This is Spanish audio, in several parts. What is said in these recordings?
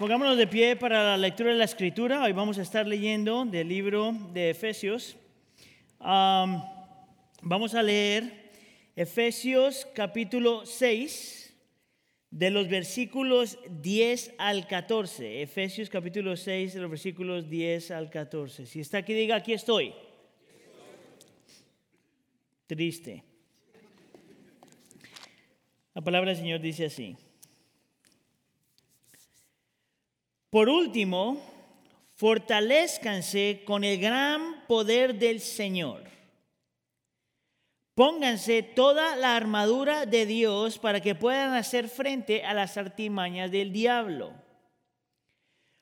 Pongámonos de pie para la lectura de la escritura. Hoy vamos a estar leyendo del libro de Efesios. Am, vamos a leer Efesios capítulo 6, de los versículos 10 al 14. Efesios capítulo 6, de los versículos 10 al 14. Si está aquí, diga, aquí estoy. Triste. La palabra del Señor dice así. Por último, fortalezcanse con el gran poder del Señor. Pónganse toda la armadura de Dios para que puedan hacer frente a las artimañas del diablo.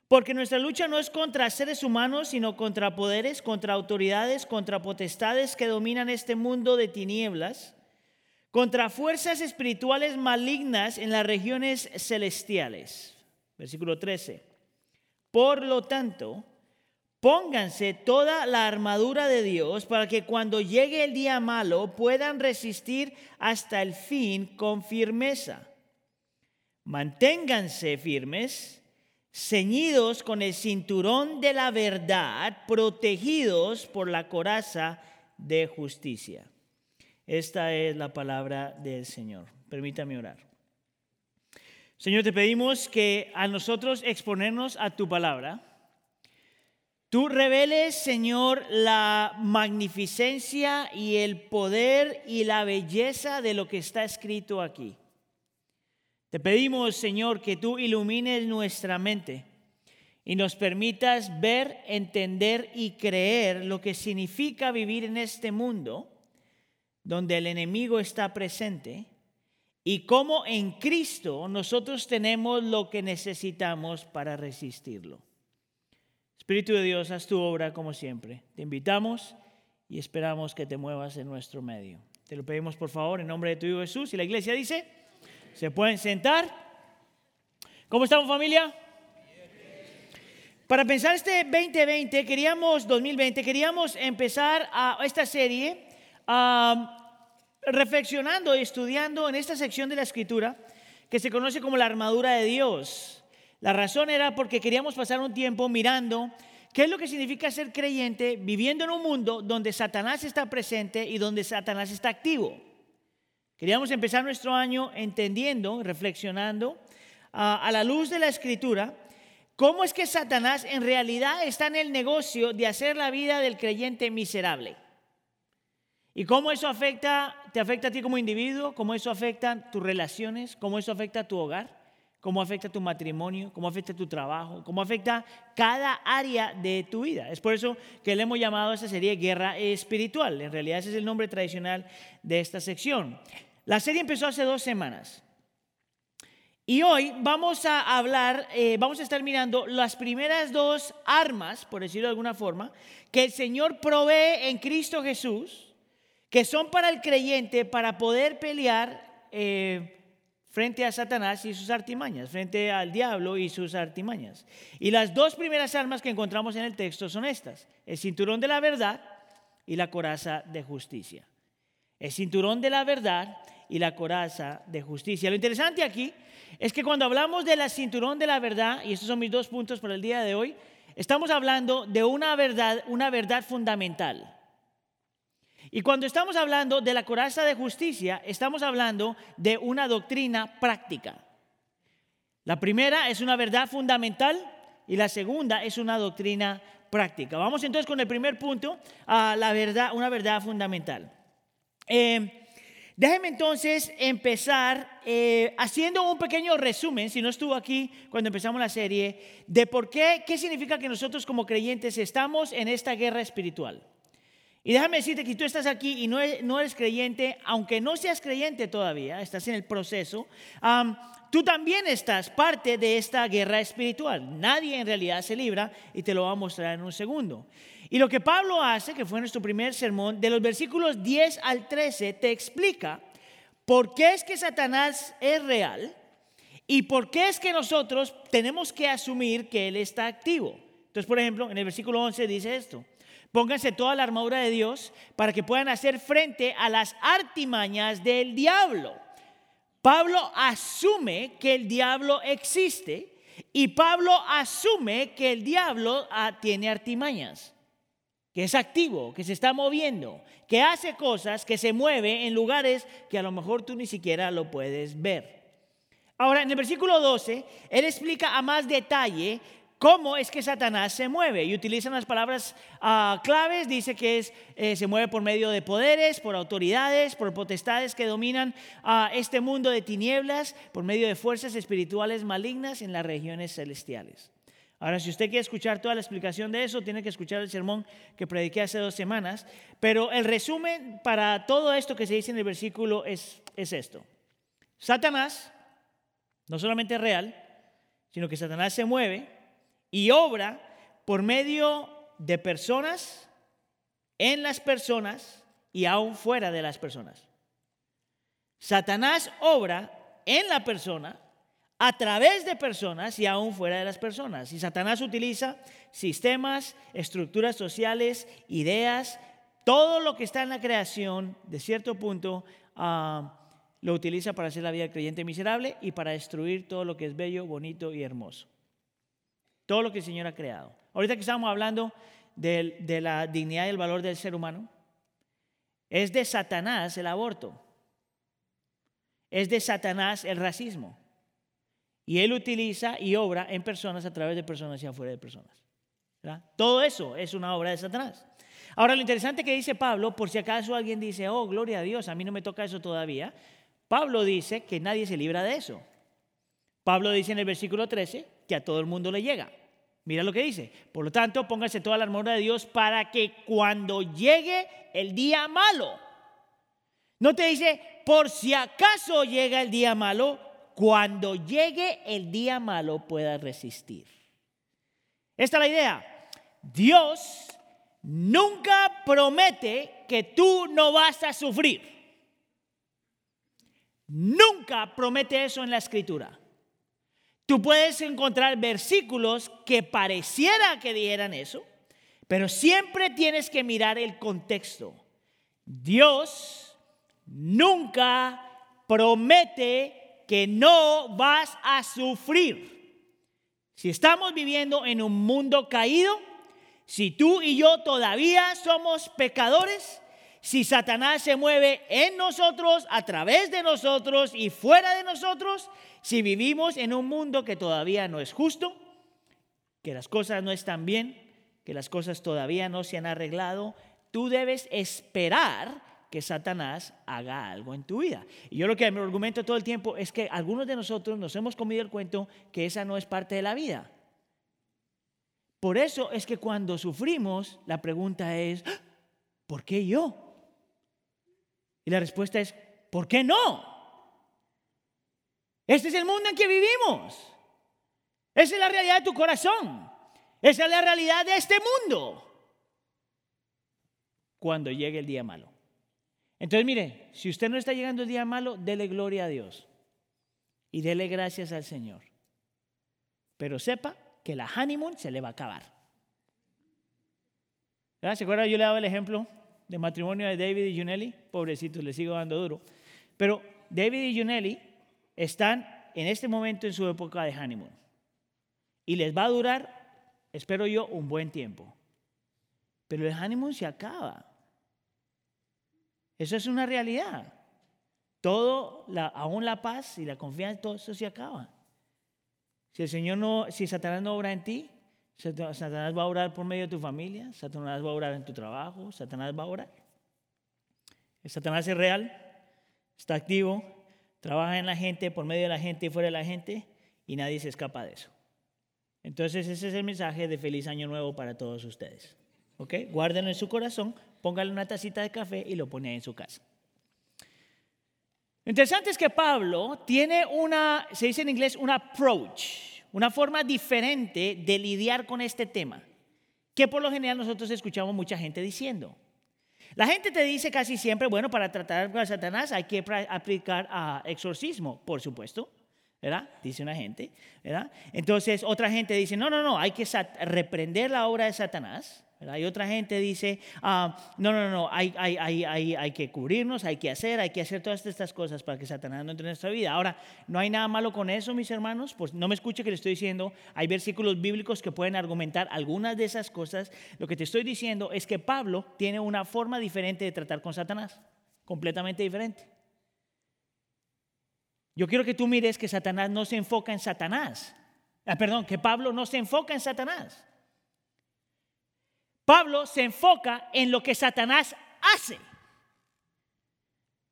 Porque nuestra lucha no es contra seres humanos, sino contra poderes, contra autoridades, contra potestades que dominan este mundo de tinieblas, contra fuerzas espirituales malignas en las regiones celestiales. Versículo 13. Por lo tanto, pónganse toda la armadura de Dios para que cuando llegue el día malo puedan resistir hasta el fin con firmeza. Manténganse firmes, ceñidos con el cinturón de la verdad, protegidos por la coraza de justicia. Esta es la palabra del Señor. Permítame orar. Señor, te pedimos que a nosotros exponernos a tu palabra, tú reveles, Señor, la magnificencia y el poder y la belleza de lo que está escrito aquí. Te pedimos, Señor, que tú ilumines nuestra mente y nos permitas ver, entender y creer lo que significa vivir en este mundo donde el enemigo está presente y cómo en Cristo nosotros tenemos lo que necesitamos para resistirlo. Espíritu de Dios, haz tu obra como siempre. Te invitamos y esperamos que te muevas en nuestro medio. Te lo pedimos por favor en nombre de tu Hijo Jesús. Y la iglesia dice, ¿se pueden sentar? ¿Cómo estamos familia? Para pensar este 2020, queríamos, 2020, queríamos empezar a esta serie reflexionando y estudiando en esta sección de la escritura que se conoce como la armadura de Dios. La razón era porque queríamos pasar un tiempo mirando qué es lo que significa ser creyente viviendo en un mundo donde Satanás está presente y donde Satanás está activo. Queríamos empezar nuestro año entendiendo, reflexionando a la luz de la escritura, cómo es que Satanás en realidad está en el negocio de hacer la vida del creyente miserable. ¿Y cómo eso afecta, te afecta a ti como individuo? ¿Cómo eso afecta tus relaciones? ¿Cómo eso afecta a tu hogar? ¿Cómo afecta tu matrimonio? ¿Cómo afecta tu trabajo? ¿Cómo afecta cada área de tu vida? Es por eso que le hemos llamado a esta serie Guerra Espiritual. En realidad ese es el nombre tradicional de esta sección. La serie empezó hace dos semanas. Y hoy vamos a hablar, eh, vamos a estar mirando las primeras dos armas, por decirlo de alguna forma, que el Señor provee en Cristo Jesús que son para el creyente para poder pelear eh, frente a Satanás y sus artimañas, frente al diablo y sus artimañas. Y las dos primeras armas que encontramos en el texto son estas, el cinturón de la verdad y la coraza de justicia. El cinturón de la verdad y la coraza de justicia. Lo interesante aquí es que cuando hablamos de la cinturón de la verdad, y estos son mis dos puntos para el día de hoy, estamos hablando de una verdad, una verdad fundamental. Y cuando estamos hablando de la coraza de justicia, estamos hablando de una doctrina práctica. La primera es una verdad fundamental y la segunda es una doctrina práctica. Vamos entonces con el primer punto, a la verdad, una verdad fundamental. Eh, déjeme entonces empezar eh, haciendo un pequeño resumen, si no estuvo aquí cuando empezamos la serie, de por qué, qué significa que nosotros como creyentes estamos en esta guerra espiritual. Y déjame decirte que tú estás aquí y no eres, creyente, aunque no seas creyente todavía, estás en el proceso, tú también estás parte de esta guerra espiritual. Nadie en realidad se libra y te lo voy a mostrar en un segundo. Y lo que Pablo hace, que fue nuestro primer sermón, de los versículos 10 al 13, te explica por qué es que Satanás es real y por qué es que nosotros tenemos que asumir que él está activo. Entonces, por ejemplo, en el versículo 11 dice esto. Pónganse toda la armadura de Dios para que puedan hacer frente a las artimañas del diablo. Pablo asume que el diablo existe Y Pablo asume que el diablo ah, tiene artimañas, que es activo, que se está moviendo, que hace cosas, que se mueve en lugares que a lo mejor tú ni siquiera lo puedes ver. Ahora, en el versículo 12, él explica a más detalle cómo es que Satanás se mueve. Y utilizan las palabras ah, claves, dice que es, eh, se mueve por medio de poderes, por autoridades, por potestades que dominan a este mundo de tinieblas, por medio de fuerzas espirituales malignas en las regiones celestiales. Ahora, si usted quiere escuchar toda la explicación de eso, tiene que escuchar el sermón que prediqué hace dos semanas. Pero el resumen para todo esto que se dice en el versículo es, es esto. Satanás no solamente es real, sino que Satanás se mueve y obra por medio de personas, en las personas y aún fuera de las personas. Satanás obra en la persona, a través de personas y aún fuera de las personas. Y Satanás utiliza sistemas, estructuras sociales, ideas, todo lo que está en la creación, de cierto punto, ah, lo utiliza para hacer la vida creyente miserable y para destruir todo lo que es bello, bonito y hermoso. Todo lo que el Señor ha creado. Ahorita que estamos hablando de, la dignidad y el valor del ser humano, es de Satanás el aborto. Es de Satanás el racismo. Y él utiliza y obra en personas a través de personas y afuera de personas. Todo eso es una obra de Satanás. Ahora, lo interesante que dice Pablo, por si acaso alguien dice, oh, gloria a Dios, a mí no me toca eso todavía. Pablo dice que nadie se libra de eso. Pablo dice en el versículo 13 que a todo el mundo le llega. Mira lo que dice. Por lo tanto, póngase toda la armadura de Dios para que cuando llegue el día malo, no te dice, por si acaso llega el día malo, cuando llegue el día malo pueda resistir. Esta es la idea. Dios nunca promete que tú no vas a sufrir. Nunca promete eso en la escritura. Tú puedes encontrar versículos que pareciera que dijeran eso, pero siempre tienes que mirar el contexto. Dios nunca promete que no vas a sufrir. Si estamos viviendo en un mundo caído, si tú y yo todavía somos pecadores, si Satanás se mueve en nosotros, a través de nosotros y fuera de nosotros, si vivimos en un mundo que todavía no es justo, que las cosas no están bien, que las cosas todavía no se han arreglado, tú debes esperar que Satanás haga algo en tu vida. Y yo lo que me argumento todo el tiempo es que algunos de nosotros nos hemos comido el cuento que esa no es parte de la vida. Por eso es que cuando sufrimos, la pregunta es, ¿por qué yo? Y la respuesta es, ¿por qué no? Este es el mundo en que vivimos. Esa es la realidad de tu corazón. Esa es la realidad de este mundo. Cuando llegue el día malo. Entonces, mire, si usted no está llegando el día malo, dele gloria a Dios y dele gracias al Señor. Pero sepa que la honeymoon se le va a acabar. ¿Se acuerdan? Yo le daba el ejemplo de matrimonio de David y Junelli. Pobrecitos, le sigo dando duro. Pero David y Junelli están en este momento en su época de honeymoon. Y les va a durar, espero yo, un buen tiempo. Pero el honeymoon se acaba. Eso es una realidad. Todo, aún la paz y la confianza, todo eso se acaba. Si el Señor no, si Satanás no obra en ti, Satanás va a orar por medio de tu familia, Satanás va a orar en tu trabajo, Satanás va a orar. Satanás es real, está activo, trabaja en la gente, por medio de la gente y fuera de la gente, y nadie se escapa de eso. Entonces ese es el mensaje de feliz año nuevo para todos ustedes. ¿Ok? Guárdenlo en su corazón póngale una tacita de café y lo pone en su casa. Lo interesante es que Pablo tiene una, se dice en inglés, un approach, una forma diferente de lidiar con este tema, que por lo general nosotros escuchamos mucha gente diciendo. La gente te dice casi siempre, bueno, para tratar con Satanás hay que aplicar a exorcismo, por supuesto, ¿verdad? Dice una gente, ¿verdad? Entonces otra gente dice, no, no, no, hay que reprender la obra de Satanás Y otra gente dice, ah, no, no, no, hay, hay, hay, hay, que cubrirnos, hay que hacer, hay que hacer todas estas cosas para que Satanás no entre en nuestra vida. Ahora, no hay nada malo con eso, mis hermanos, pues no me escuche que le estoy diciendo, hay versículos bíblicos que pueden argumentar algunas de esas cosas. Lo que te estoy diciendo es que Pablo tiene una forma diferente de tratar con Satanás, completamente diferente. Yo quiero que tú mires que Satanás no se enfoca en Satanás. Ah, perdón, que Pablo no se enfoca en Satanás. Pablo se enfoca en lo que Satanás hace.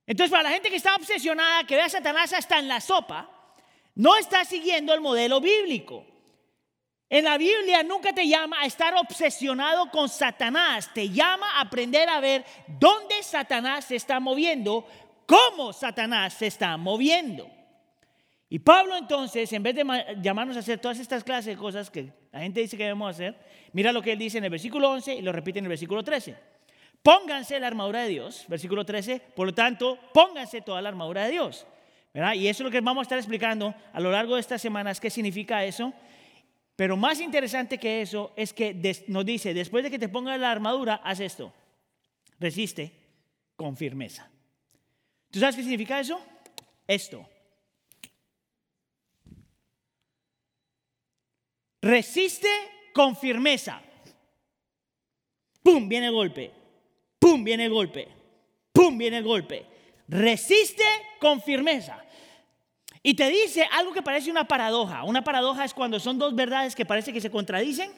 Entonces, para la gente que está obsesionada, que ve a Satanás hasta en la sopa, no está siguiendo el modelo bíblico. En la Biblia nunca te llama a estar obsesionado con Satanás, te llama a aprender a ver dónde Satanás se está moviendo, cómo Satanás se está moviendo. Y Pablo entonces, en vez de llamarnos a hacer todas estas clases de cosas que la gente dice que debemos hacer, mira lo que él dice en el versículo 11 y lo repite en el versículo 13. Pónganse la armadura de Dios, versículo 13, por lo tanto, pónganse toda la armadura de Dios. ¿verdad? Y eso es lo que vamos a estar explicando a lo largo de estas semanas, qué significa eso. Pero más interesante que eso es que nos dice, después de que te pongas la armadura, haz esto. Resiste con firmeza. ¿Tú sabes qué significa eso? Esto. Resiste con firmeza. ¡Pum! Viene el golpe. ¡Pum! Viene el golpe. ¡Pum! Viene el golpe. Resiste con firmeza. Y te dice algo que parece una paradoja. Una paradoja es cuando son dos verdades que parece que se contradicen.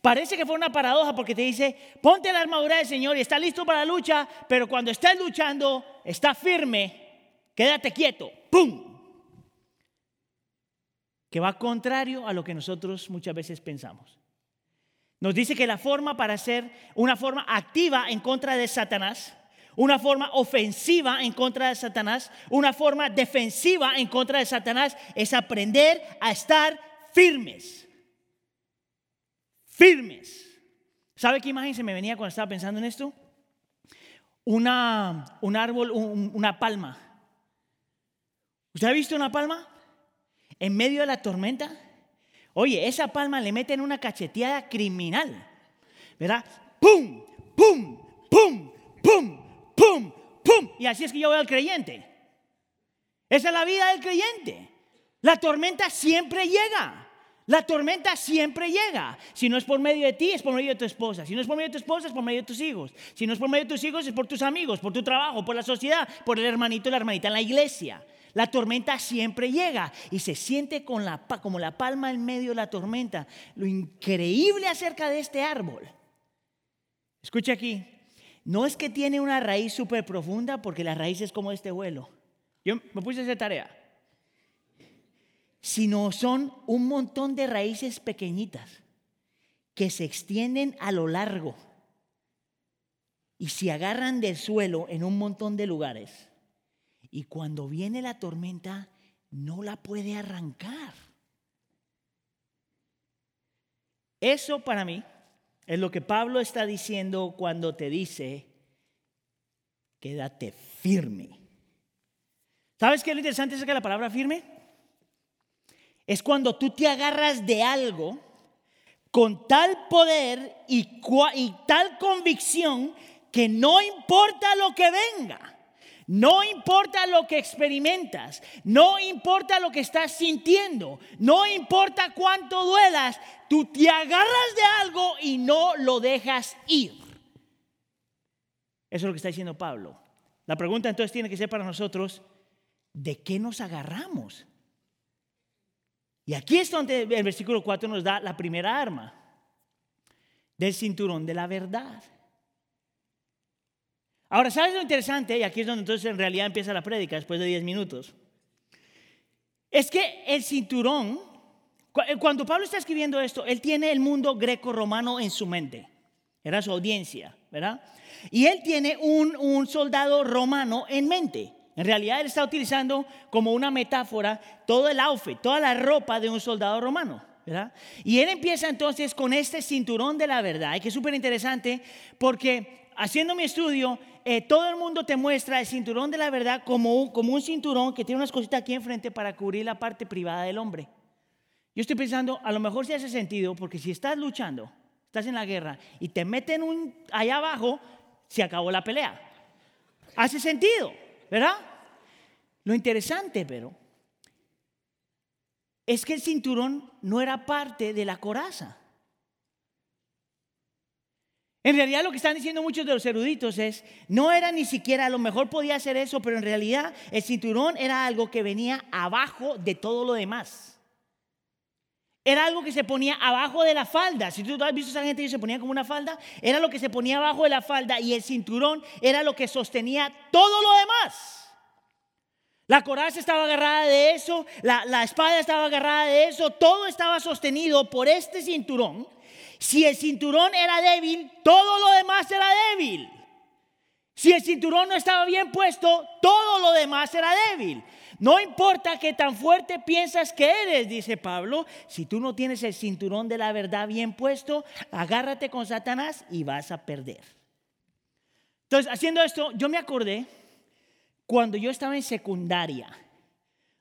Parece que fue una paradoja porque te dice, ponte la armadura del Señor y está listo para la lucha, pero cuando estés luchando, está firme, quédate quieto. ¡Pum! Que va contrario a lo que nosotros muchas veces pensamos. Nos dice que la forma para ser una forma activa en contra de Satanás, una forma ofensiva en contra de Satanás, una forma defensiva en contra de Satanás es aprender a estar firmes. Firmes. ¿Sabe qué imagen se me venía cuando estaba pensando en esto? Una, un árbol, una palma. ¿Usted ha visto una palma? En medio de la tormenta. Oye, esa palma le meten una cacheteada criminal. ¿Verdad? ¡Pum! ¡Pum! ¡Pum! ¡Pum! ¡Pum! ¡Pum! Y así es que yo veo al creyente. Esa es la vida del creyente. La tormenta siempre llega. La tormenta siempre llega. Si no es por medio de ti, es por medio de tu esposa. Si no es por medio de tu esposa, es por medio de tus hijos. Si no es por medio de tus hijos, es por tus amigos, por tu trabajo, por la sociedad, por el hermanito y la hermanita en la iglesia. La tormenta siempre llega y se siente con la, como la palma en medio de la tormenta. Lo increíble acerca de este árbol. Escucha aquí. No es que tiene una raíz súper profunda porque la raíz es como este vuelo. Yo me puse a hacer tarea. Sino son un montón de raíces pequeñitas que se extienden a lo largo y se agarran del suelo en un montón de lugares. Y cuando viene la tormenta, no la puede arrancar. Eso para mí es lo que Pablo está diciendo cuando te dice, quédate firme. ¿Sabes qué es lo interesante es que la palabra firme? Es cuando tú te agarras de algo con tal poder y, y tal convicción que no importa lo que venga. No importa lo que experimentas, no importa lo que estás sintiendo, no importa cuánto duelas, tú te agarras de algo y no lo dejas ir. Eso es lo que está diciendo Pablo. La pregunta entonces tiene que ser para nosotros, ¿de qué nos agarramos? Y aquí es donde el versículo 4 nos da la primera arma, del cinturón de la verdad. Ahora, ¿sabes lo interesante? Y aquí es donde entonces en realidad empieza la prédica después de 10 minutos. Es que el cinturón, eh, cuando Pablo está escribiendo esto, él tiene el mundo greco-romano en su mente. Era su audiencia, ¿verdad? Y él tiene un, un soldado romano en mente. En realidad él está utilizando como una metáfora todo el outfit, toda la ropa de un soldado romano. ¿verdad? Y él empieza entonces con este cinturón de la verdad, y que es súper interesante porque haciendo mi estudio, eh, todo el mundo te muestra el cinturón de la verdad como, como un cinturón que tiene unas cositas aquí enfrente para cubrir la parte privada del hombre. Yo estoy pensando, a lo mejor sí hace sentido, porque si estás luchando, estás en la guerra y te meten un, allá abajo, se acabó la pelea. Hace sentido, ¿verdad? Lo interesante, pero, es que el cinturón no era parte de la coraza. En realidad lo que están diciendo muchos de los eruditos es, no era ni siquiera, a lo mejor podía hacer eso, pero en realidad el cinturón era algo que venía abajo de todo lo demás. Era algo que se ponía abajo de la falda. Si tú has visto a esa gente que se ponía como una falda, era lo que se ponía abajo de la falda y el cinturón era lo que sostenía todo lo demás. La coraza estaba agarrada de eso, la, la espada estaba agarrada de eso, todo estaba sostenido por este cinturón si el cinturón era débil, todo lo demás era débil. Si el cinturón no estaba bien puesto, todo lo demás era débil. No importa qué tan fuerte piensas que eres, dice Pablo, si tú no tienes el cinturón de la verdad bien puesto, agárrate con Satanás y vas a perder. Entonces, haciendo esto, yo me acordé cuando yo estaba en secundaria.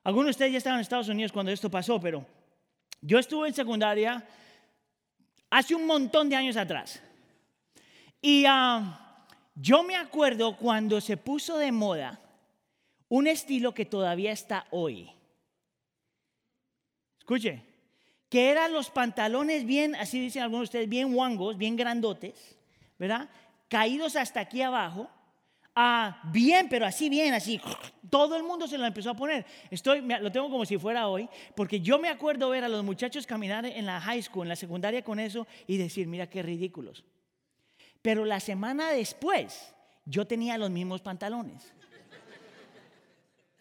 Algunos de ustedes ya estaban en Estados Unidos cuando esto pasó, pero yo estuve en secundaria hace un montón de años atrás. Y ah, yo me acuerdo cuando se puso de moda un estilo que todavía está hoy. Escuche, que eran los pantalones bien, así dicen algunos de ustedes, bien guangos, bien grandotes, ¿verdad? Caídos hasta aquí abajo. Ah, bien, pero así bien, así. Todo el mundo se lo empezó a poner. Estoy, lo tengo como si fuera hoy, porque yo me acuerdo ver a los muchachos caminar en la high school, en la secundaria con eso y decir, mira qué ridículos. Pero la semana después, yo tenía los mismos pantalones.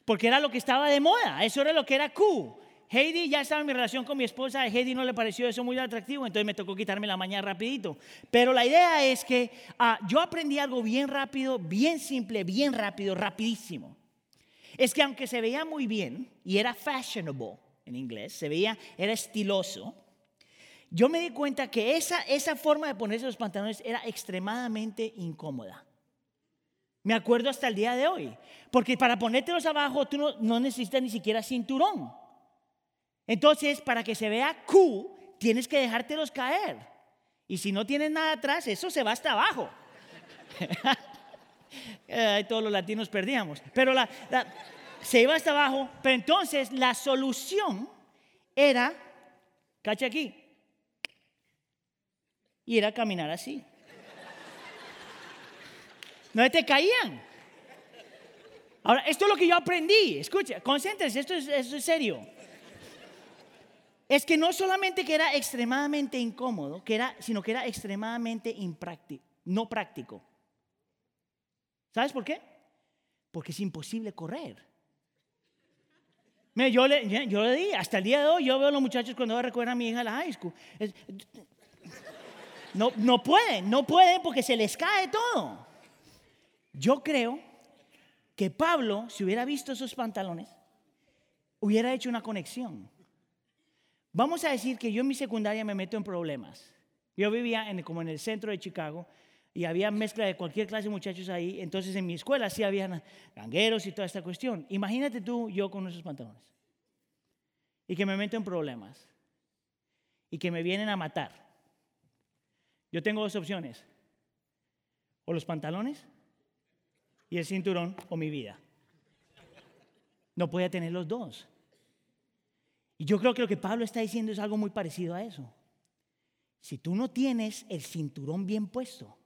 Porque era lo que estaba de moda, eso era lo que era cool. Heidi ya estaba en mi relación con mi esposa, a Heidi no le pareció eso muy atractivo, entonces me tocó quitarme la mañana rapidito. Pero la idea es que ah, yo aprendí algo bien rápido, bien simple, bien rápido, rapidísimo. Es que aunque se veía muy bien y era fashionable en inglés, se veía, era estiloso, yo me di cuenta que esa, esa forma de ponerse los pantalones era extremadamente incómoda. Me acuerdo hasta el día de hoy, porque para ponértelos abajo tú no, no necesitas ni siquiera cinturón. Entonces, para que se vea cool, tienes que dejártelos caer. Y si no tienes nada atrás, eso se va hasta abajo. todos los latinos perdíamos. Pero se iba hasta abajo. Pero entonces la solución era, cacha aquí, y era caminar así. No te caían. Ahora, esto es lo que yo aprendí. Escucha, concéntrese, esto es, esto es serio es que no solamente que era extremadamente incómodo, que era, sino que era extremadamente impráctico, no práctico. ¿Sabes por qué? Porque es imposible correr. Yo, le, yo le di, hasta el día de hoy, yo veo a los muchachos cuando recoger a mi hija a la high school. no, no pueden, no pueden porque se les cae todo. Yo creo que Pablo, si hubiera visto esos pantalones, hubiera hecho una conexión. Vamos a decir que yo en mi secundaria me meto en problemas. Yo vivía en, como en el centro de Chicago y había mezcla de cualquier clase de muchachos ahí. Entonces en mi escuela sí había gangueros y toda esta cuestión. Imagínate tú, yo con esos pantalones. Y que me meto en problemas. Y que me vienen a matar. Yo tengo dos opciones. O los pantalones y el cinturón o mi vida. No podía tener los dos. Y yo creo que lo que Pablo está diciendo es algo muy parecido a eso. Si tú no tienes el cinturón bien puesto,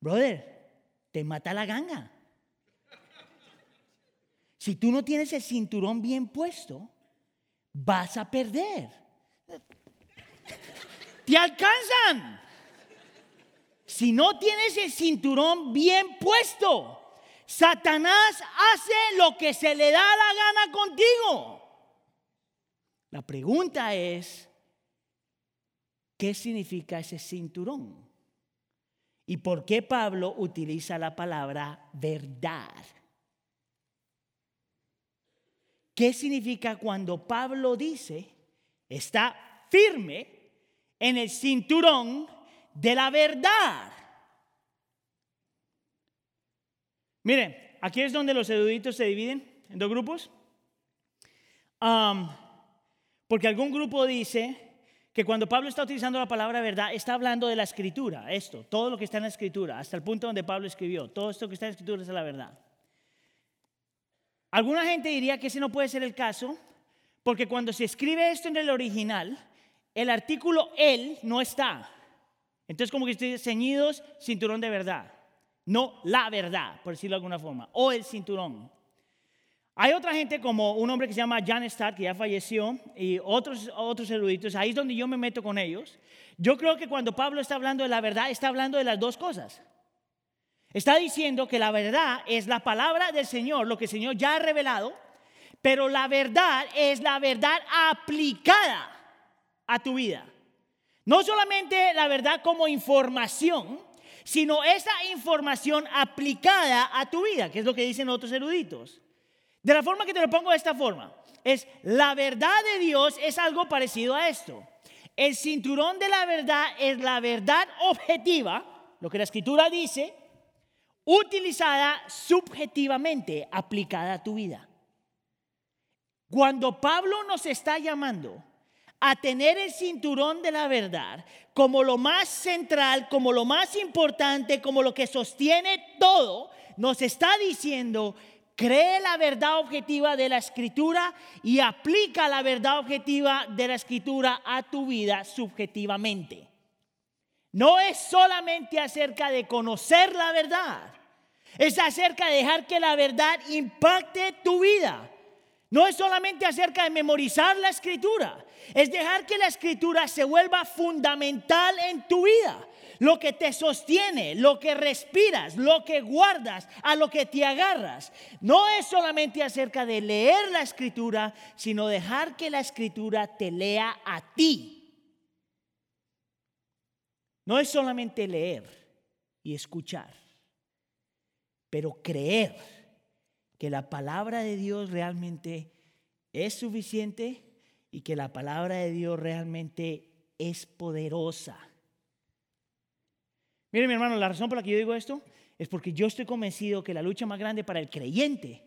brother, te mata la ganga. Si tú no tienes el cinturón bien puesto, vas a perder. Te alcanzan. Si no tienes el cinturón bien puesto, Satanás hace lo que se le da la gana contigo. La pregunta es, ¿qué significa ese cinturón? ¿Y por qué Pablo utiliza la palabra verdad? ¿Qué significa cuando Pablo dice, está firme en el cinturón de la verdad? Miren, aquí es donde los eruditos se dividen en dos grupos. Um, porque algún grupo dice que cuando Pablo está utilizando la palabra verdad, está hablando de la escritura, esto, todo lo que está en la escritura, hasta el punto donde Pablo escribió, todo esto que está en la escritura es la verdad. Alguna gente diría que ese no puede ser el caso, porque cuando se escribe esto en el original, el artículo él no está. Entonces como que estoy ceñidos, cinturón de verdad. No la verdad, por decirlo de alguna forma, o el cinturón. Hay otra gente como un hombre que se llama Jan Stark, que ya falleció, y otros, otros eruditos, ahí es donde yo me meto con ellos. Yo creo que cuando Pablo está hablando de la verdad, está hablando de las dos cosas. Está diciendo que la verdad es la palabra del Señor, lo que el Señor ya ha revelado, pero la verdad es la verdad aplicada a tu vida. No solamente la verdad como información, sino esa información aplicada a tu vida, que es lo que dicen otros eruditos. De la forma que te lo pongo de esta forma, es la verdad de Dios es algo parecido a esto. El cinturón de la verdad es la verdad objetiva, lo que la escritura dice, utilizada subjetivamente, aplicada a tu vida. Cuando Pablo nos está llamando a tener el cinturón de la verdad como lo más central, como lo más importante, como lo que sostiene todo, nos está diciendo cree la verdad objetiva de la escritura y aplica la verdad objetiva de la escritura a tu vida subjetivamente. No es solamente acerca de conocer la verdad, es acerca de dejar que la verdad impacte tu vida. No es solamente acerca de memorizar la escritura, es dejar que la escritura se vuelva fundamental en tu vida lo que te sostiene, lo que respiras, lo que guardas, a lo que te agarras. No es solamente acerca de leer la escritura, sino dejar que la escritura te lea a ti. No es solamente leer y escuchar, pero creer que la palabra de Dios realmente es suficiente y que la palabra de Dios realmente es poderosa Mire mi hermano, la razón por la que yo digo esto es porque yo estoy convencido que la lucha más grande para el creyente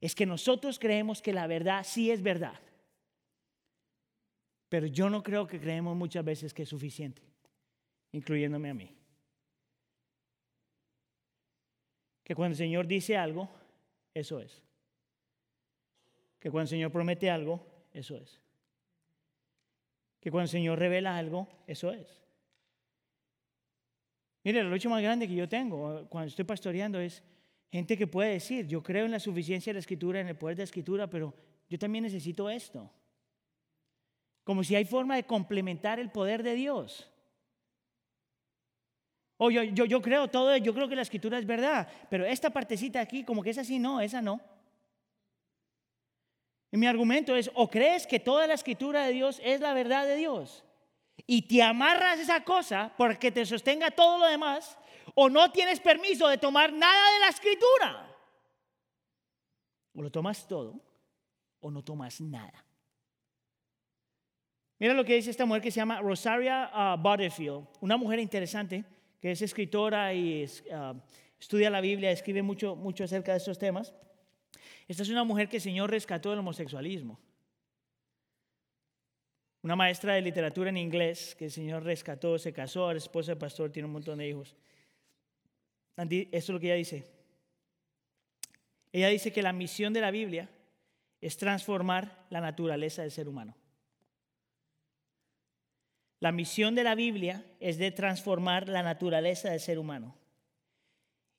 es que nosotros creemos que la verdad sí es verdad. Pero yo no creo que creemos muchas veces que es suficiente, incluyéndome a mí. Que cuando el Señor dice algo, eso es. Que cuando el Señor promete algo, eso es. Que cuando el Señor revela algo, eso es. Mire, la lucha más grande que yo tengo cuando estoy pastoreando es gente que puede decir, yo creo en la suficiencia de la escritura, en el poder de la escritura, pero yo también necesito esto. Como si hay forma de complementar el poder de Dios. O yo, yo, yo creo todo, yo creo que la escritura es verdad, pero esta partecita aquí, como que es así, no, esa no. Y mi argumento es, o crees que toda la escritura de Dios es la verdad de Dios, y te amarras esa cosa porque te sostenga todo lo demás, o no tienes permiso de tomar nada de la escritura. O lo tomas todo o no tomas nada. Mira lo que dice esta mujer que se llama Rosaria uh, Butterfield, una mujer interesante que es escritora y uh, estudia la Biblia, escribe mucho, mucho acerca de estos temas. Esta es una mujer que el Señor rescató del homosexualismo una maestra de literatura en inglés que el Señor rescató, se casó, es esposa de pastor, tiene un montón de hijos. Esto es lo que ella dice. Ella dice que la misión de la Biblia es transformar la naturaleza del ser humano. La misión de la Biblia es de transformar la naturaleza del ser humano.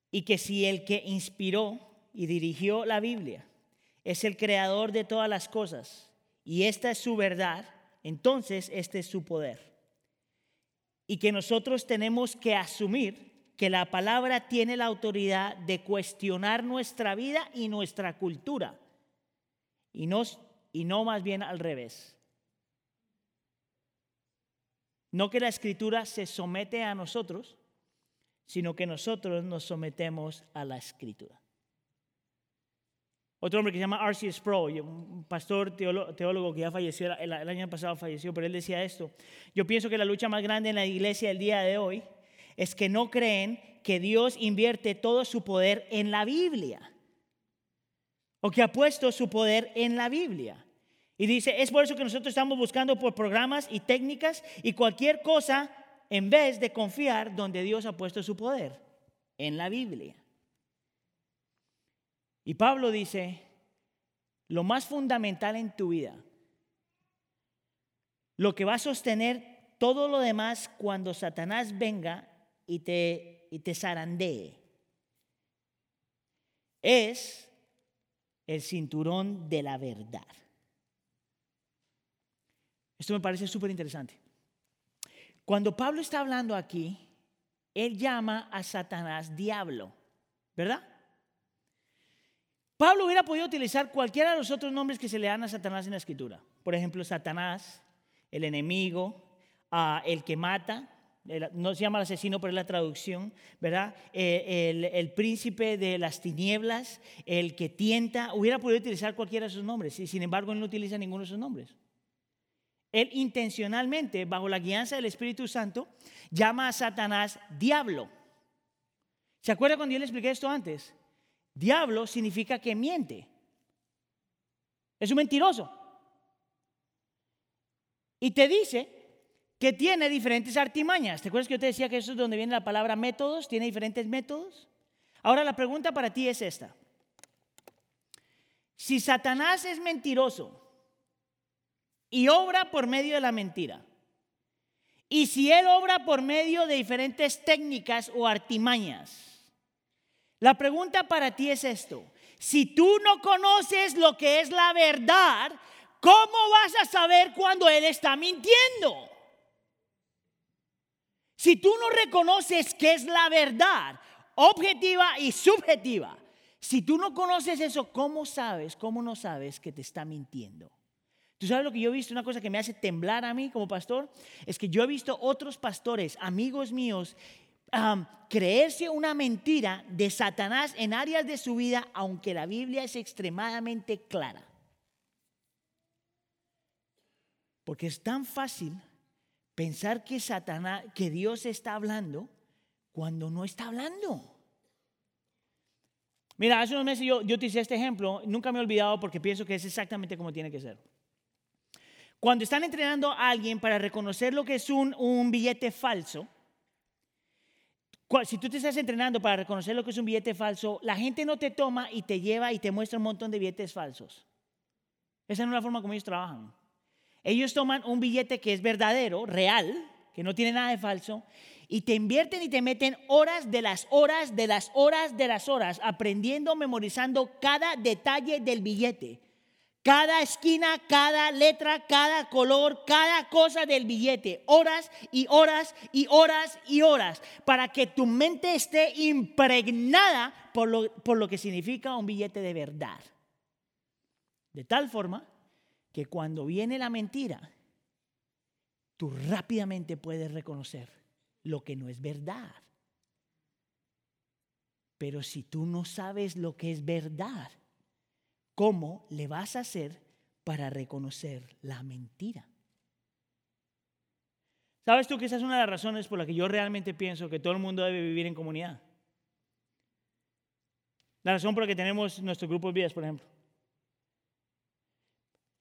Y que si el que inspiró y dirigió la Biblia es el creador de todas las cosas y esta es su verdad, entonces este es su poder. Y que nosotros tenemos que asumir que la palabra tiene la autoridad de cuestionar nuestra vida y nuestra cultura. Y no, y no más bien al revés. No que la escritura se somete a nosotros, sino que nosotros nos sometemos a la escritura. Otro hombre que se llama R.C. Sproul, un pastor teólogo, que ya falleció, el, año pasado falleció, pero él decía esto. Yo pienso que la lucha más grande en la iglesia el día de hoy es que no creen que Dios invierte todo su poder en la Biblia. O que ha puesto su poder en la Biblia. Y dice, es por eso que nosotros estamos buscando por programas y técnicas y cualquier cosa en vez de confiar donde Dios ha puesto su poder, en la Biblia. Y Pablo dice, lo más fundamental en tu vida, lo que va a sostener todo lo demás cuando Satanás venga y te, y te zarandee, es el cinturón de la verdad. Esto me parece súper interesante. Cuando Pablo está hablando aquí, él llama a Satanás diablo, ¿verdad? Pablo hubiera podido utilizar cualquiera de los otros nombres que se le dan a Satanás en la escritura. Por ejemplo, Satanás, el enemigo, el que mata, no se llama el asesino, pero es la traducción, ¿verdad? Eh, el, príncipe de las tinieblas, el que tienta, hubiera podido utilizar cualquiera de esos nombres, y sin embargo él no utiliza ninguno de esos nombres. Él intencionalmente, bajo la guianza del Espíritu Santo, llama a Satanás diablo. ¿Se acuerda cuando yo le expliqué esto antes? Diablo significa que miente. Es un mentiroso. Y te dice que tiene diferentes artimañas. ¿Te acuerdas que yo te decía que eso es donde viene la palabra métodos? Tiene diferentes métodos. Ahora la pregunta para ti es esta. Si Satanás es mentiroso y obra por medio de la mentira, y si él obra por medio de diferentes técnicas o artimañas, la pregunta para ti es esto. Si tú no conoces lo que es la verdad, ¿cómo vas a saber cuando Él está mintiendo? Si tú no reconoces qué es la verdad, objetiva y subjetiva, si tú no conoces eso, ¿cómo sabes, cómo no sabes que te está mintiendo? ¿Tú sabes lo que yo he visto? Una cosa que me hace temblar a mí como pastor, es que yo he visto otros pastores, amigos míos, creerse una mentira de Satanás en áreas de su vida, aunque la Biblia es extremadamente clara. Porque es tan fácil pensar que Satanás, que Dios está hablando cuando no está hablando. Mira, hace unos meses yo, yo hice este ejemplo, nunca me he olvidado porque pienso que es exactamente como tiene que ser. Cuando están entrenando a alguien para reconocer lo que es un billete falso, si tú te estás entrenando para reconocer lo que es un billete falso, la gente no te toma y te lleva y te muestra un montón de billetes falsos. Esa no es la forma como ellos trabajan. Ellos toman un billete que es verdadero, real, que no tiene nada de falso, y te invierten y te meten horas de las horas, de las horas, de las horas, aprendiendo, memorizando cada detalle del billete. Cada esquina, cada letra, cada color, cada cosa del billete. Horas y horas y horas y horas. Para que tu mente esté impregnada por lo, por lo que significa un billete de verdad. De tal forma que cuando viene la mentira, tú rápidamente puedes reconocer lo que no es verdad. Pero si tú no sabes lo que es verdad, ¿Cómo le vas a hacer para reconocer la mentira? ¿Sabes tú que esa es una de las razones por las que yo realmente pienso que todo el mundo debe vivir en comunidad? La razón por la que tenemos nuestros grupos de vidas, por ejemplo.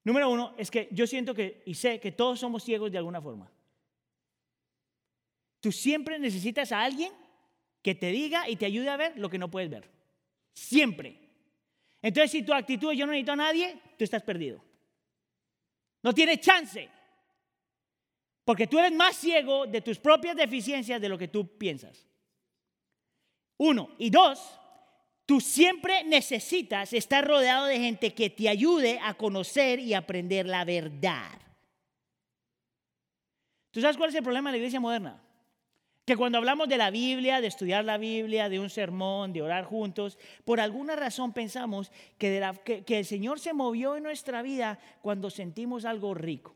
Número uno es que yo siento que y sé que todos somos ciegos de alguna forma. Tú siempre necesitas a alguien que te diga y te ayude a ver lo que no puedes ver. Siempre. Entonces, si tu actitud es yo no necesito a nadie, tú estás perdido. No tienes chance. Porque tú eres más ciego de tus propias deficiencias de lo que tú piensas. Uno. Y dos, tú siempre necesitas estar rodeado de gente que te ayude a conocer y aprender la verdad. ¿Tú sabes cuál es el problema de la iglesia moderna? Que cuando hablamos de la Biblia, de estudiar la Biblia, de un sermón, de orar juntos, por alguna razón pensamos que, el Señor se movió en nuestra vida cuando sentimos algo rico.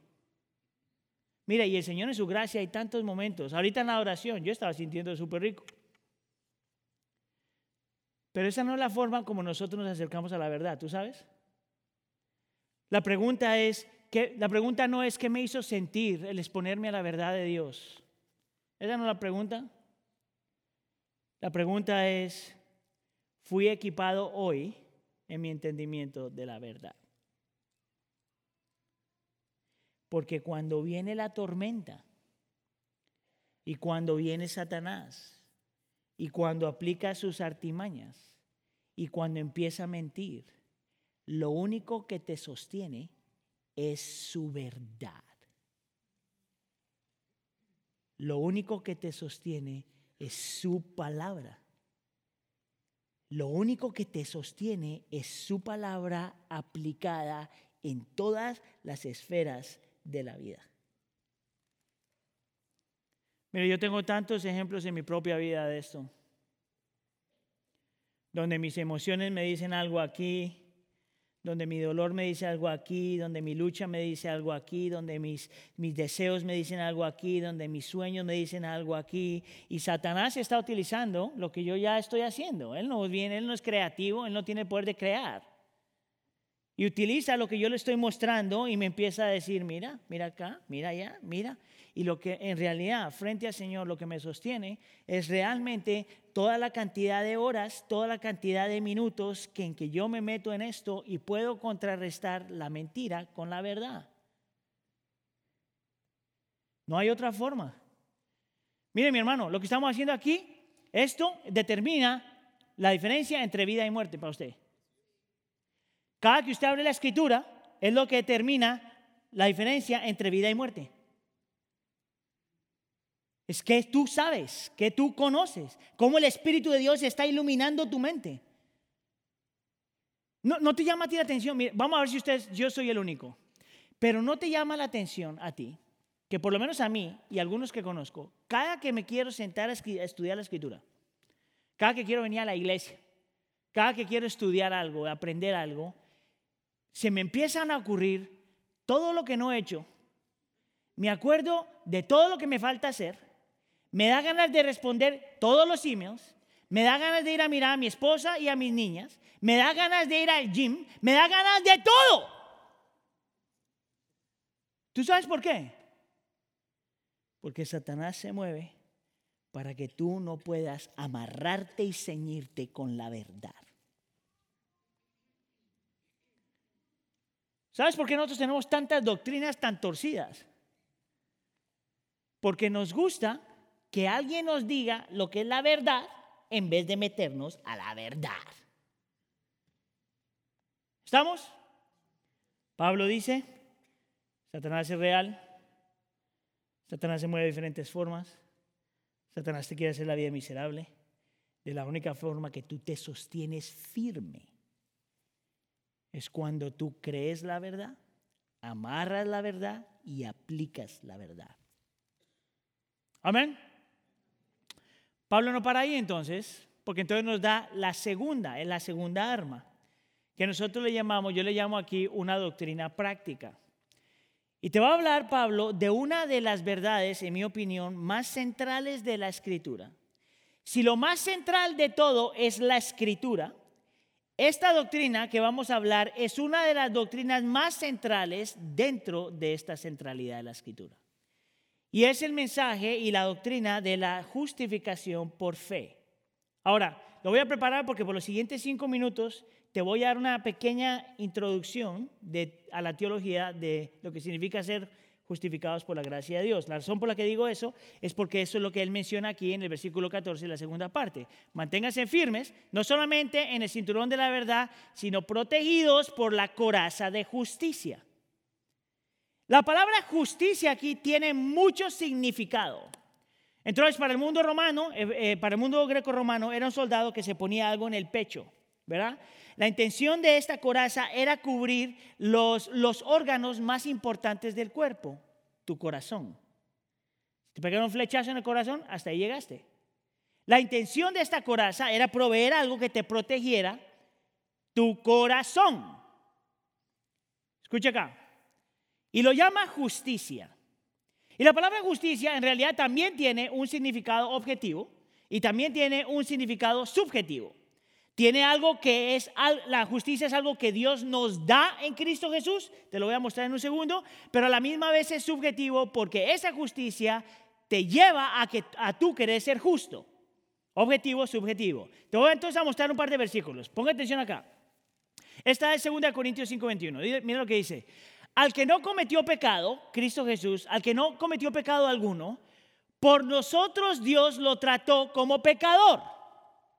Mira, y el Señor en su gracia hay tantos momentos. Ahorita en la oración yo estaba sintiendo súper rico. Pero esa no es la forma como nosotros nos acercamos a la verdad, ¿tú sabes? La pregunta es, que, la pregunta no es qué me hizo sentir el exponerme a la verdad de Dios. Esa no es la pregunta. La pregunta es, ¿fui equipado hoy en mi entendimiento de la verdad? Porque cuando viene la tormenta y cuando viene Satanás y cuando aplica sus artimañas y cuando empieza a mentir, lo único que te sostiene es su verdad. Lo único que te sostiene es su palabra. Lo único que te sostiene es su palabra aplicada en todas las esferas de la vida. Mire, yo tengo tantos ejemplos en mi propia vida de esto, donde mis emociones me dicen algo aquí, donde mi dolor me dice algo aquí, donde mi lucha me dice algo aquí, donde mis, mis deseos me dicen algo aquí, donde mis sueños me dicen algo aquí. Y Satanás está utilizando lo que yo ya estoy haciendo. Él no, viene, él no es creativo, él no tiene poder de crear. Y utiliza lo que yo le estoy mostrando y me empieza a decir, mira, mira acá, mira allá, mira. Y lo que en realidad, frente al Señor, lo que me sostiene es realmente toda la cantidad de horas, toda la cantidad de minutos que en que yo me meto en esto y puedo contrarrestar la mentira con la verdad. No hay otra forma. Mire mi hermano, lo que estamos haciendo aquí, esto determina la diferencia entre vida y muerte para usted. Cada que usted abre la escritura es lo que determina la diferencia entre vida y muerte. Es que tú sabes, que tú conoces, cómo el Espíritu de Dios está iluminando tu mente. No, no te llama a ti la atención, vamos a ver si usted, yo soy el único, pero no te llama la atención a ti, que por lo menos a mí y a algunos que conozco, cada que me quiero sentar a estudiar la escritura, cada que quiero venir a la iglesia, cada que quiero estudiar algo, aprender algo, se me empiezan a ocurrir todo lo que no he hecho. Me acuerdo de todo lo que me falta hacer. Me da ganas de responder todos los emails. Me da ganas de ir a mirar a mi esposa y a mis niñas. Me da ganas de ir al gym. Me da ganas de todo. ¿Tú sabes por qué? Porque Satanás se mueve para que tú no puedas amarrarte y ceñirte con la verdad. ¿Sabes por qué nosotros tenemos tantas doctrinas tan torcidas? Porque nos gusta que alguien nos diga lo que es la verdad en vez de meternos a la verdad. ¿Estamos? Pablo dice, Satanás es real, Satanás se mueve de diferentes formas, Satanás te quiere hacer la vida miserable, de la única forma que tú te sostienes firme es cuando tú crees la verdad, amarras la verdad y aplicas la verdad. Amén. Pablo no para ahí entonces, porque entonces nos da la segunda, es la segunda arma, que nosotros le llamamos, yo le llamo aquí una doctrina práctica. Y te va a hablar Pablo de una de las verdades, en mi opinión, más centrales de la escritura. Si lo más central de todo es la escritura, esta doctrina que vamos a hablar es una de las doctrinas más centrales dentro de esta centralidad de la escritura. Y es el mensaje y la doctrina de la justificación por fe. Ahora, lo voy a preparar porque por los siguientes cinco minutos te voy a dar una pequeña introducción a la teología de lo que significa ser justificados por la gracia de Dios. La razón por la que digo eso es porque eso es lo que él menciona aquí en el versículo 14, la segunda parte. Manténganse firmes, no solamente en el cinturón de la verdad, sino protegidos por la coraza de justicia. La palabra justicia aquí tiene mucho significado. Entonces, para el mundo romano, eh, eh, para el mundo greco-romano, era un soldado que se ponía algo en el pecho, ¿verdad? La intención de esta coraza era cubrir los, los órganos más importantes del cuerpo, tu corazón. te pegaron un flechazo en el corazón, hasta ahí llegaste. La intención de esta coraza era proveer algo que te protegiera tu corazón. Escucha acá. Y lo llama justicia. Y la palabra justicia en realidad también tiene un significado objetivo y también tiene un significado subjetivo. Tiene algo que es, la justicia es algo que Dios nos da en Cristo Jesús, te lo voy a mostrar en un segundo, pero a la misma vez es subjetivo porque esa justicia te lleva a, que, a tú querer ser justo. Objetivo, subjetivo. Te voy entonces a mostrar un par de versículos. Ponga atención acá. Esta es 2 Corintios 5:21. Mira lo que dice. al que no cometió pecado, Cristo Jesús, al que no cometió pecado alguno, por nosotros Dios lo trató como pecador.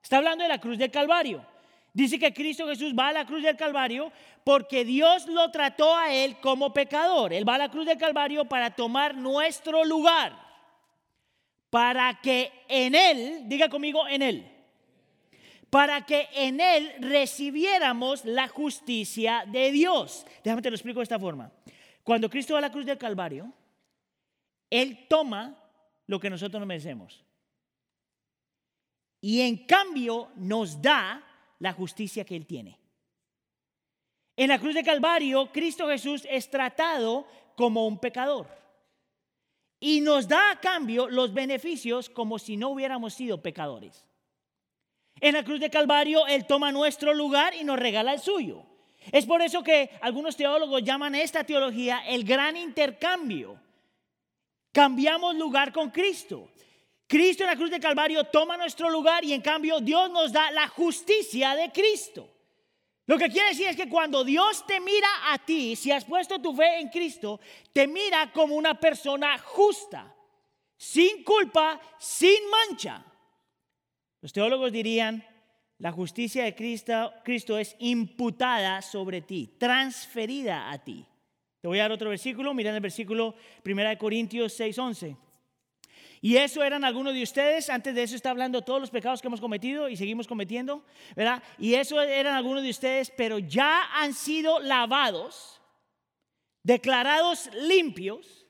Está hablando de la cruz del Calvario. Dice que Cristo Jesús va a la cruz del Calvario porque Dios lo trató a él como pecador. Él va a la cruz del Calvario para tomar nuestro lugar. Para que en él, diga conmigo, en él. Para que en él recibiéramos la justicia de Dios. Déjame te lo explico de esta forma. Cuando Cristo va a la cruz del Calvario, él toma lo que nosotros no merecemos. Y en cambio nos da la justicia que Él tiene. En la cruz de Calvario, Cristo Jesús es tratado como un pecador. Y nos da a cambio los beneficios como si no hubiéramos sido pecadores. En la cruz de Calvario, Él toma nuestro lugar y nos regala el suyo. Es por eso que algunos teólogos llaman esta teología el gran intercambio. Cambiamos lugar con Cristo. Cristo en la cruz de Calvario toma nuestro lugar y en cambio Dios nos da la justicia de Cristo. Lo que quiere decir es que cuando Dios te mira a ti, si has puesto tu fe en Cristo, te mira como una persona justa, sin culpa, sin mancha. Los teólogos dirían, la justicia de Cristo, Cristo es imputada sobre ti, transferida a ti. Te voy a dar otro versículo, miren el versículo 1 Corintios 6:11. Y eso eran algunos de ustedes. Antes de eso está hablando todos los pecados que hemos cometido y seguimos cometiendo, ¿verdad? Y eso eran algunos de ustedes, pero ya han sido lavados, declarados limpios,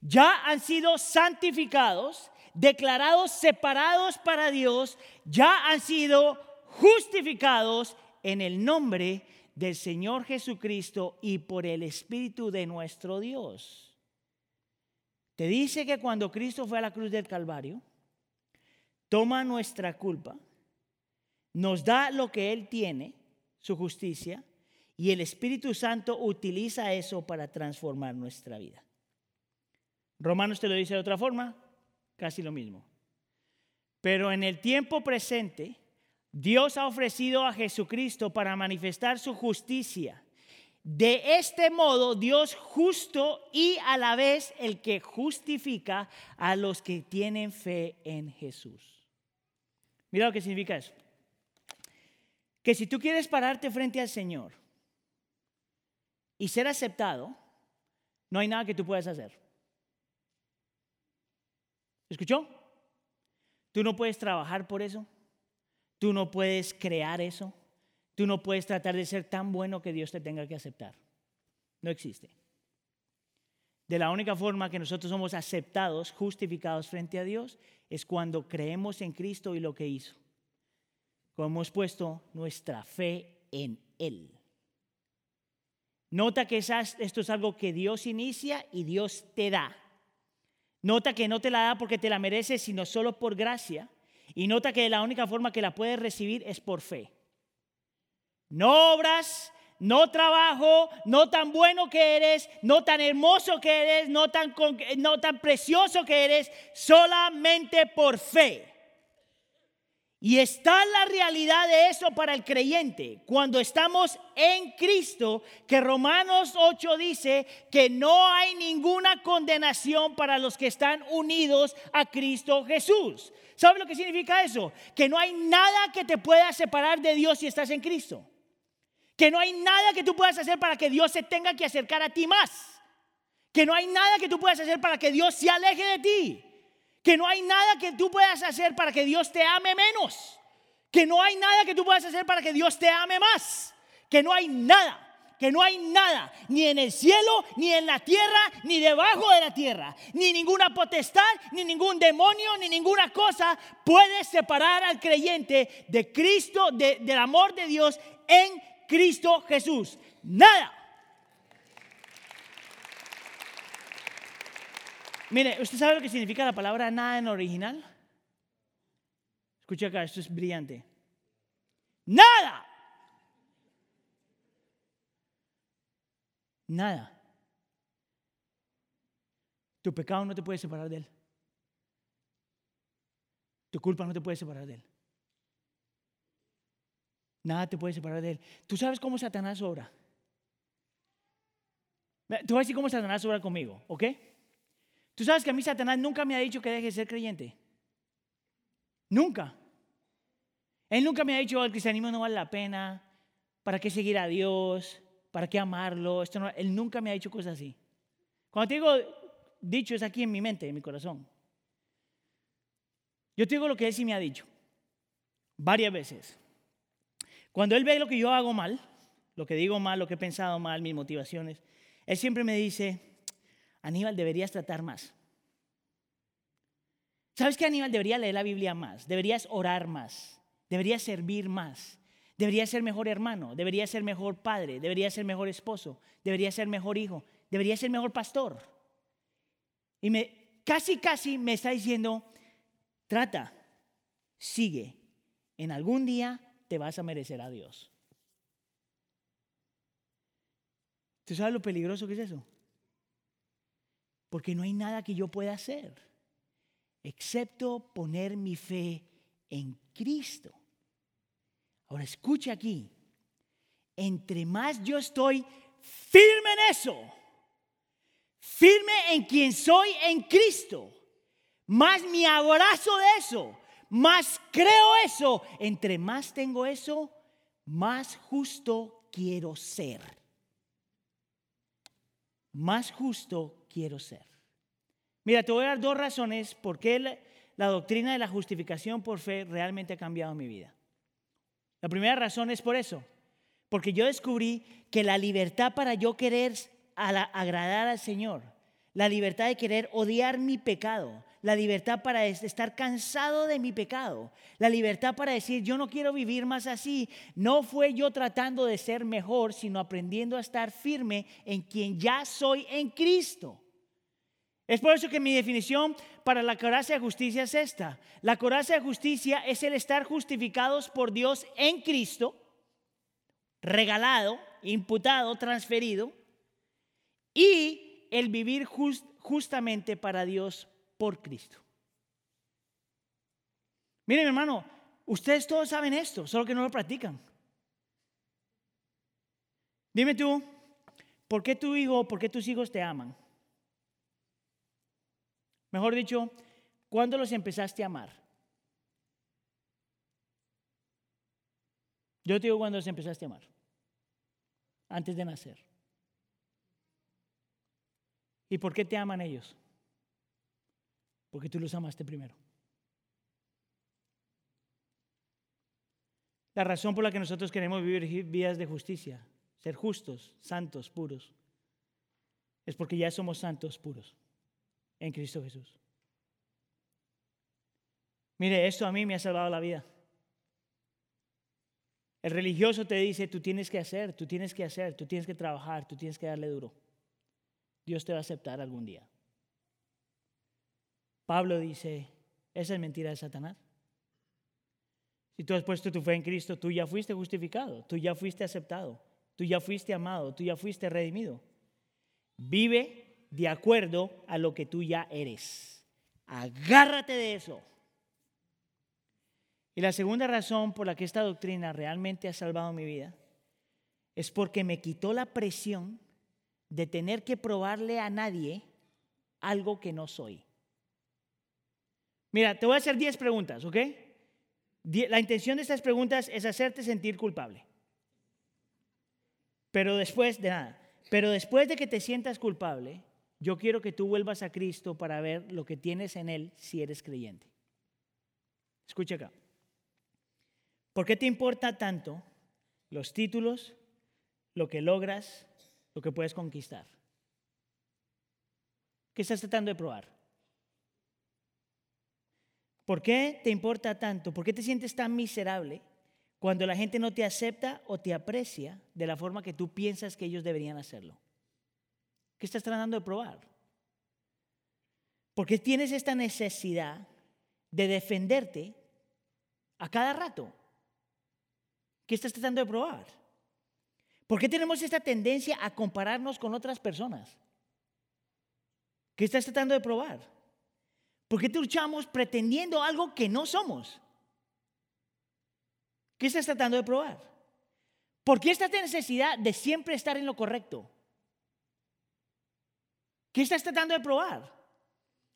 ya han sido santificados, declarados separados para Dios, ya han sido justificados en el nombre del Señor Jesucristo y por el Espíritu de nuestro Dios. Te dice que cuando Cristo fue a la cruz del Calvario, toma nuestra culpa, nos da lo que Él tiene, su justicia, y el Espíritu Santo utiliza eso para transformar nuestra vida. Romanos te lo dice de otra forma, casi lo mismo. Pero en el tiempo presente, Dios ha ofrecido a Jesucristo para manifestar su justicia de este modo, Dios justo y a la vez el que justifica a los que tienen fe en Jesús. Mira lo que significa eso. Que si tú quieres pararte frente al Señor y ser aceptado, no hay nada que tú puedas hacer. ¿Escuchó? Tú no puedes trabajar por eso. Tú no puedes crear eso. Tú no puedes tratar de ser tan bueno que Dios te tenga que aceptar. No existe. De la única forma que nosotros somos aceptados, justificados frente a Dios, es cuando creemos en Cristo y lo que hizo. Como hemos puesto nuestra fe en Él. Nota que esto es algo que Dios inicia y Dios te da. Nota que no te la da porque te la mereces, sino solo por gracia. Y nota que la única forma que la puedes recibir es por fe. No obras, no trabajo, no tan bueno que eres, no tan hermoso que eres, no tan, no tan precioso que eres, solamente por fe. Y está la realidad de eso para el creyente. Cuando estamos en Cristo, que Romanos 8 dice que no hay ninguna condenación para los que están unidos a Cristo Jesús. ¿Sabe lo que significa eso? Que no hay nada que te pueda separar de Dios si estás en Cristo. Que no hay nada que tú puedas hacer para que Dios se tenga que acercar a ti más. Que no hay nada que tú puedas hacer para que Dios se aleje de ti. Que no hay nada que tú puedas hacer para que Dios te ame menos. Que no hay nada que tú puedas hacer para que Dios te ame más. Que no hay nada que no hay nada, ni en el cielo, ni en la tierra, ni debajo de la tierra, ni ninguna potestad, ni ningún demonio, ni ninguna cosa puede separar al creyente de Cristo, del amor de Dios en Cristo Jesús. Nada. Mire, ¿usted sabe lo que significa la palabra nada en original? Escucha acá, esto es brillante. Nada. Nada. Tu pecado no te puede separar de Él. Tu culpa no te puede separar de Él. Nada te puede separar de Él. ¿Tú sabes cómo Satanás obra? Te voy a decir cómo Satanás obra conmigo, ¿ok? Tú sabes que a mí Satanás nunca me ha dicho que deje de ser creyente. Nunca. Él nunca me ha dicho el cristianismo no vale la pena, ¿para qué seguir a Dios? ¿Para qué amarlo? Esto no, él nunca me ha dicho cosas así. Cuando te digo dicho es aquí en mi mente, en mi corazón. Yo te digo lo que él sí me ha dicho, varias veces. Cuando él ve lo que yo hago mal, lo que digo mal, lo que he pensado mal, mis motivaciones, él siempre me dice, Aníbal, deberías tratar más. ¿Sabes qué, Aníbal? Debería leer la Biblia más, deberías orar más, deberías servir más, deberías ser mejor hermano, deberías ser mejor padre, deberías ser mejor esposo, deberías ser mejor hijo, deberías ser mejor pastor. Y me, casi, casi me está diciendo, trata, sigue, en algún día te vas a merecer a Dios. ¿Tú sabes lo peligroso que es eso? Porque no hay nada que yo pueda hacer excepto poner mi fe en Cristo. Ahora escucha aquí, entre más yo estoy firme en eso, firme en quien soy en Cristo, más me abrazo de eso, más creo eso, entre más tengo eso, más justo quiero ser. Más justo quiero ser. Mira, te voy a dar dos razones por qué la, doctrina de la justificación por fe realmente ha cambiado mi vida. La primera razón es por eso, porque yo descubrí que la libertad para yo querer agradar al Señor, la libertad de querer odiar mi pecado, la libertad para estar cansado de mi pecado, la libertad para decir yo no quiero vivir más así, no fue yo tratando de ser mejor, sino aprendiendo a estar firme en quien ya soy en Cristo. Es por eso que mi definición para la coraza de justicia es esta. La coraza de justicia es el estar justificados por Dios en Cristo, regalado, imputado, transferido, y el vivir justamente para Dios por Cristo. Miren, hermano, ustedes todos saben esto, solo que no lo practican. Dime tú, ¿por qué tu hijo, por qué tus hijos te aman? Mejor dicho, ¿cuándo los empezaste a amar? Yo te digo cuándo los empezaste a amar. Antes de nacer. ¿Y por qué te aman ellos? Porque tú los amaste primero. La razón por la que nosotros queremos vivir vidas de justicia, ser justos, santos, puros, es porque ya somos santos, puros en Cristo Jesús. Mire, esto a mí me ha salvado la vida. El religioso te dice, tú tienes que hacer, tú tienes que hacer, tú tienes que trabajar, tú tienes que darle duro. Dios te va a aceptar algún día. Pablo dice, esa es mentira de Satanás. Si tú has puesto tu fe en Cristo, tú ya fuiste justificado, tú ya fuiste aceptado, tú ya fuiste amado, tú ya fuiste redimido. Vive de acuerdo a lo que tú ya eres. Agárrate de eso. Y la segunda razón por la que esta doctrina realmente ha salvado mi vida es porque me quitó la presión de tener que probarle a nadie algo que no soy. Mira, te voy a hacer 10 preguntas, ¿ok? La intención de estas preguntas es hacerte sentir culpable. Pero después de nada, pero después de que te sientas culpable, yo quiero que tú vuelvas a Cristo para ver lo que tienes en Él si eres creyente. Escucha acá. ¿Por qué te importa tanto los títulos, lo que logras, lo que puedes conquistar? ¿Qué estás tratando de probar? ¿Por qué te importa tanto? ¿Por qué te sientes tan miserable cuando la gente no te acepta o te aprecia de la forma que tú piensas que ellos deberían hacerlo? ¿Qué estás tratando de probar? Porque tienes esta necesidad de defenderte a cada rato. ¿Qué estás tratando de probar? ¿Por qué tenemos esta tendencia a compararnos con otras personas? ¿Qué estás tratando de probar? ¿Por qué luchamos pretendiendo algo que no somos? ¿Qué estás tratando de probar? ¿Por qué esta necesidad de siempre estar en lo correcto? ¿Qué estás tratando de probar?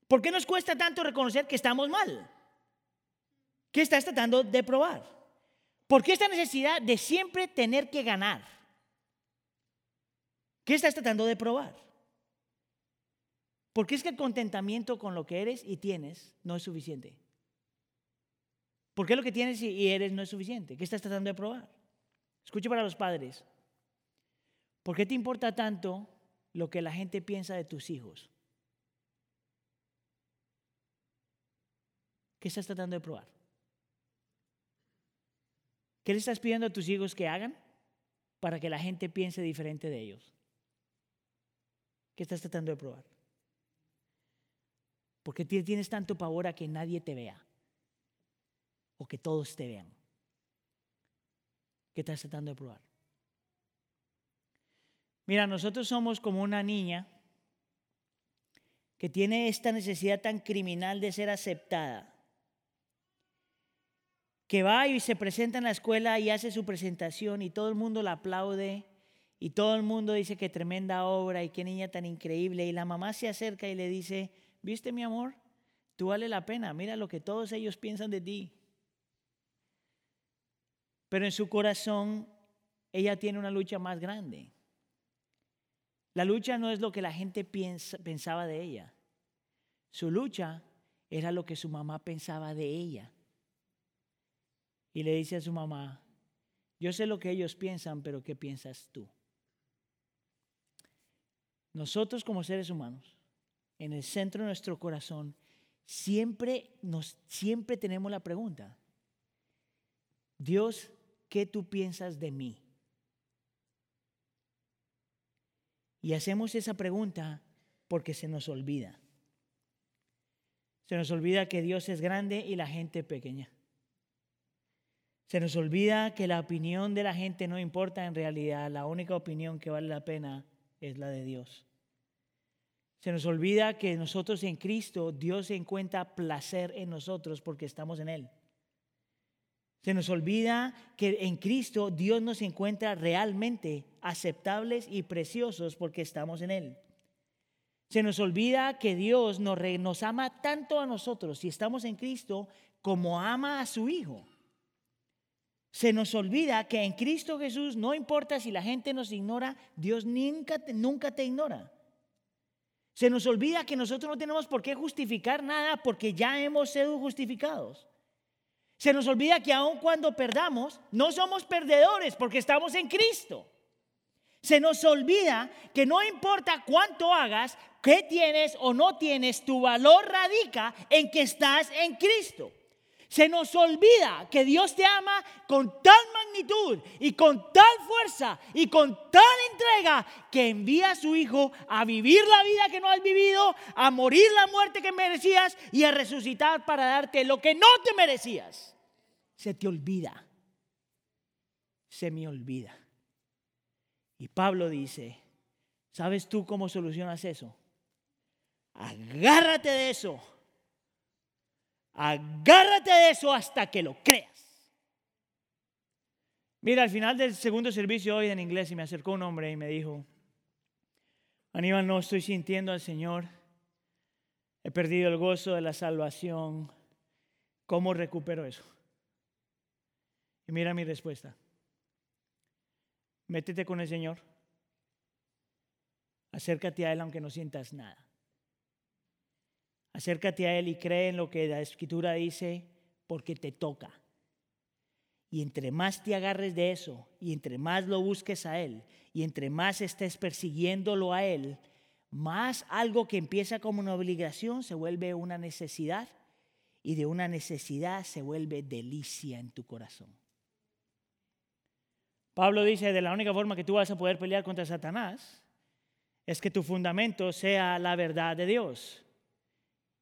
¿Por qué nos cuesta tanto reconocer que estamos mal? ¿Qué estás tratando de probar? ¿Por qué esta necesidad de siempre tener que ganar? ¿Qué estás tratando de probar? Porque es que el contentamiento con lo que eres y tienes no es suficiente. ¿Por qué lo que tienes y eres no es suficiente? ¿Qué estás tratando de probar? Escuche para los padres. ¿Por qué te importa tanto lo que la gente piensa de tus hijos? ¿Qué estás tratando de probar? ¿Qué le estás pidiendo a tus hijos que hagan para que la gente piense diferente de ellos? ¿Qué estás tratando de probar? ¿Por qué tienes tanto pavor a que nadie te vea? O que todos te vean. ¿Qué estás tratando de probar? Mira, nosotros somos como una niña que tiene esta necesidad tan criminal de ser aceptada, que va y se presenta en la escuela y hace su presentación y todo el mundo la aplaude y todo el mundo dice que tremenda obra y qué niña tan increíble y la mamá se acerca y le dice, ¿viste mi amor? Tú vale la pena, mira lo que todos ellos piensan de ti. Pero en su corazón ella tiene una lucha más grande. La lucha no es lo que la gente pensaba de ella. Su lucha era lo que su mamá pensaba de ella. Y le dice a su mamá, yo sé lo que ellos piensan, pero ¿qué piensas tú? Nosotros como seres humanos, en el centro de nuestro corazón, siempre, nos, siempre tenemos la pregunta, Dios, ¿qué tú piensas de mí? Y hacemos esa pregunta porque se nos olvida. Se nos olvida que Dios es grande y la gente pequeña. Se nos olvida que la opinión de la gente no importa en realidad. La única opinión que vale la pena es la de Dios. Se nos olvida que nosotros en Cristo, Dios encuentra placer en nosotros porque estamos en Él. Se nos olvida que en Cristo Dios nos encuentra realmente aceptables y preciosos porque estamos en Él. Se nos olvida que Dios nos, nos ama tanto a nosotros si estamos en Cristo como ama a su Hijo. Se nos olvida que en Cristo Jesús no importa si la gente nos ignora, Dios nunca, nunca te ignora. Se nos olvida que nosotros no tenemos por qué justificar nada porque ya hemos sido justificados. Se nos olvida que aun cuando perdamos, no somos perdedores porque estamos en Cristo. Se nos olvida que no importa cuánto hagas, qué tienes o no tienes, tu valor radica en que estás en Cristo. Se nos olvida que Dios te ama con tal y con tal fuerza y con tal entrega que envía a su Hijo a vivir la vida que no has vivido, a morir la muerte que merecías y a resucitar para darte lo que no te merecías. Se te olvida. Se me olvida. Y Pablo dice, ¿sabes tú cómo solucionas eso? Agárrate de eso Agárrate de eso hasta que lo creas. Mira, al final del segundo servicio hoy en inglés y me acercó un hombre y me dijo, Aníbal, no estoy sintiendo al Señor. He perdido el gozo de la salvación. ¿Cómo recupero eso? Y mira mi respuesta. Métete con el Señor. Acércate a Él aunque no sientas nada. Acércate a Él y cree en lo que la Escritura dice porque te toca. Y entre más te agarres de eso, y entre más lo busques a Él, y entre más estés persiguiéndolo a Él, más algo que empieza como una obligación se vuelve una necesidad, y de una necesidad se vuelve delicia en tu corazón. Pablo dice, de la única forma que tú vas a poder pelear contra Satanás es que tu fundamento sea la verdad de Dios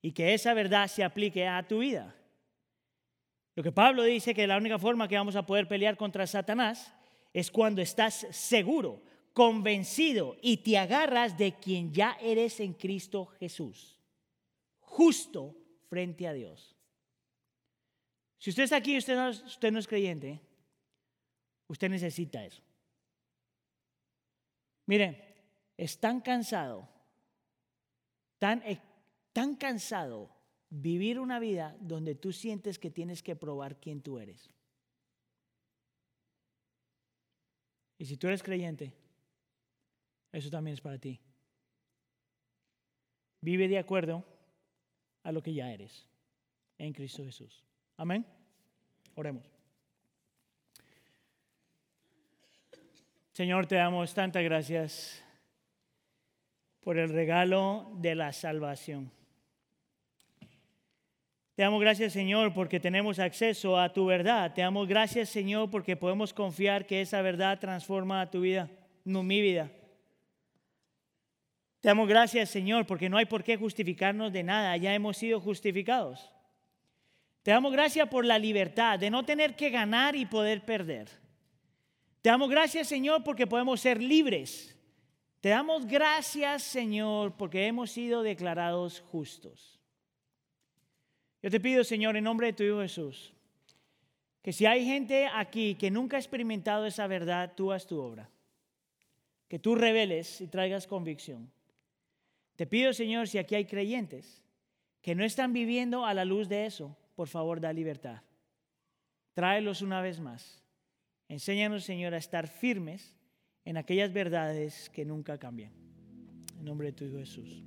y que esa verdad se aplique a tu vida. Lo que Pablo dice que la única forma que vamos a poder pelear contra Satanás es cuando estás seguro, convencido y te agarras de quien ya eres en Cristo Jesús, justo frente a Dios. Si usted está aquí y usted no, usted no es creyente, usted necesita eso. Mire, es tan cansado tan, eh, tan cansado vivir una vida donde tú sientes que tienes que probar quién tú eres. Y si tú eres creyente, eso también es para ti. Vive de acuerdo a lo que ya eres en Cristo Jesús. Amén. Oremos. Señor, te damos tantas gracias por el regalo de la salvación. Te damos gracias, Señor, porque tenemos acceso a tu verdad. Te damos gracias, Señor, porque podemos confiar que esa verdad transforma tu vida, no mi vida. Te damos gracias, Señor, porque no hay por qué justificarnos de nada, ya hemos sido justificados. Te damos gracias por la libertad de no tener que ganar y poder perder. Te damos gracias, Señor, porque podemos ser libres. Te damos gracias, Señor, porque hemos sido declarados justos. Yo te pido, Señor, en nombre de tu Hijo Jesús, que si hay gente aquí que nunca ha experimentado esa verdad, tú haz tu obra. Que tú reveles y traigas convicción. Te pido, Señor, si aquí hay creyentes que no están viviendo a la luz de eso, por favor, da libertad. Tráelos una vez más. Enséñanos, Señor, a estar firmes en aquellas verdades que nunca cambian. En nombre de tu Hijo Jesús.